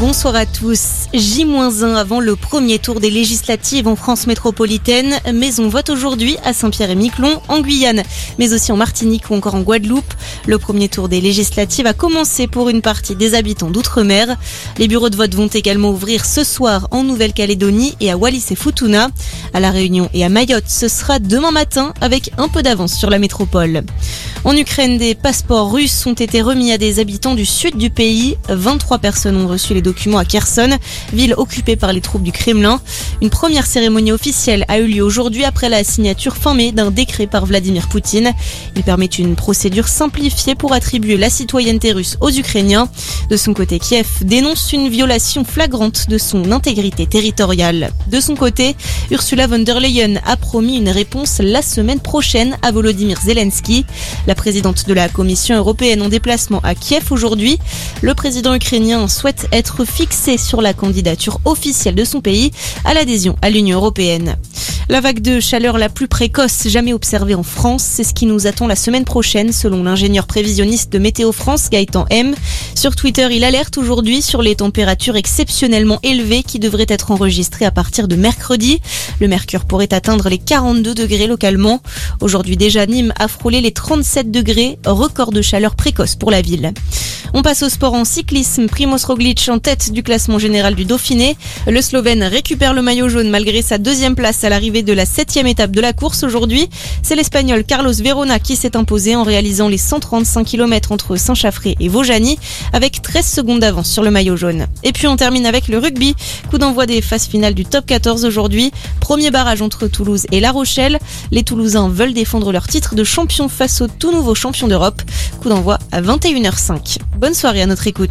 Bonsoir à tous. J-1 avant le premier tour des législatives en France métropolitaine, mais on vote aujourd'hui à Saint-Pierre-et-Miquelon, en Guyane, mais aussi en Martinique ou encore en Guadeloupe. Le premier tour des législatives a commencé pour une partie des habitants d'outre-mer. Les bureaux de vote vont également ouvrir ce soir en Nouvelle-Calédonie et à Wallis et Futuna. À La Réunion et à Mayotte, ce sera demain matin avec un peu d'avance sur la métropole. En Ukraine, des passeports russes ont été remis à des habitants du sud du pays. 23 personnes ont reçu les documents à Kherson, ville occupée par les troupes du Kremlin. Une première cérémonie officielle a eu lieu aujourd'hui après la signature fin mai d'un décret par Vladimir Poutine. Il permet une procédure simplifiée pour attribuer la citoyenneté russe aux Ukrainiens. De son côté, Kiev dénonce une violation flagrante de son intégrité territoriale. De son côté, Ursula von der Leyen a promis une réponse la semaine prochaine à Volodymyr Zelensky. La présidente de la Commission européenne en déplacement à Kiev aujourd'hui. Le président ukrainien souhaite être fixé sur la candidature officielle de son pays à l'adhésion à l'Union européenne. La vague de chaleur la plus précoce jamais observée en France, c'est ce qui nous attend la semaine prochaine selon l'ingénieur prévisionniste de Météo France Gaëtan M. Sur Twitter, il alerte aujourd'hui sur les températures exceptionnellement élevées qui devraient être enregistrées à partir de mercredi. Le mercure pourrait atteindre les 42 degrés localement. Aujourd'hui déjà, Nîmes a frôlé les 37 degrés, record de chaleur précoce pour la ville. On passe au sport en cyclisme. Primoz Roglic en tête du classement général du Dauphiné. Le Slovène récupère le maillot jaune malgré sa deuxième place à l'arrivée de la septième étape de la course aujourd'hui. C'est l'Espagnol Carlos Verona qui s'est imposé en réalisant les 135 km entre Saint-Chaffré et Vaujany avec 13 secondes d'avance sur le maillot jaune. Et puis on termine avec le rugby. Coup d'envoi des phases finales du top 14 aujourd'hui. Premier barrage entre Toulouse et La Rochelle. Les Toulousains veulent défendre leur titre de champion face au tout nouveau champion d'Europe. Coup d'envoi à 21h05. Bonne soirée à notre écoute.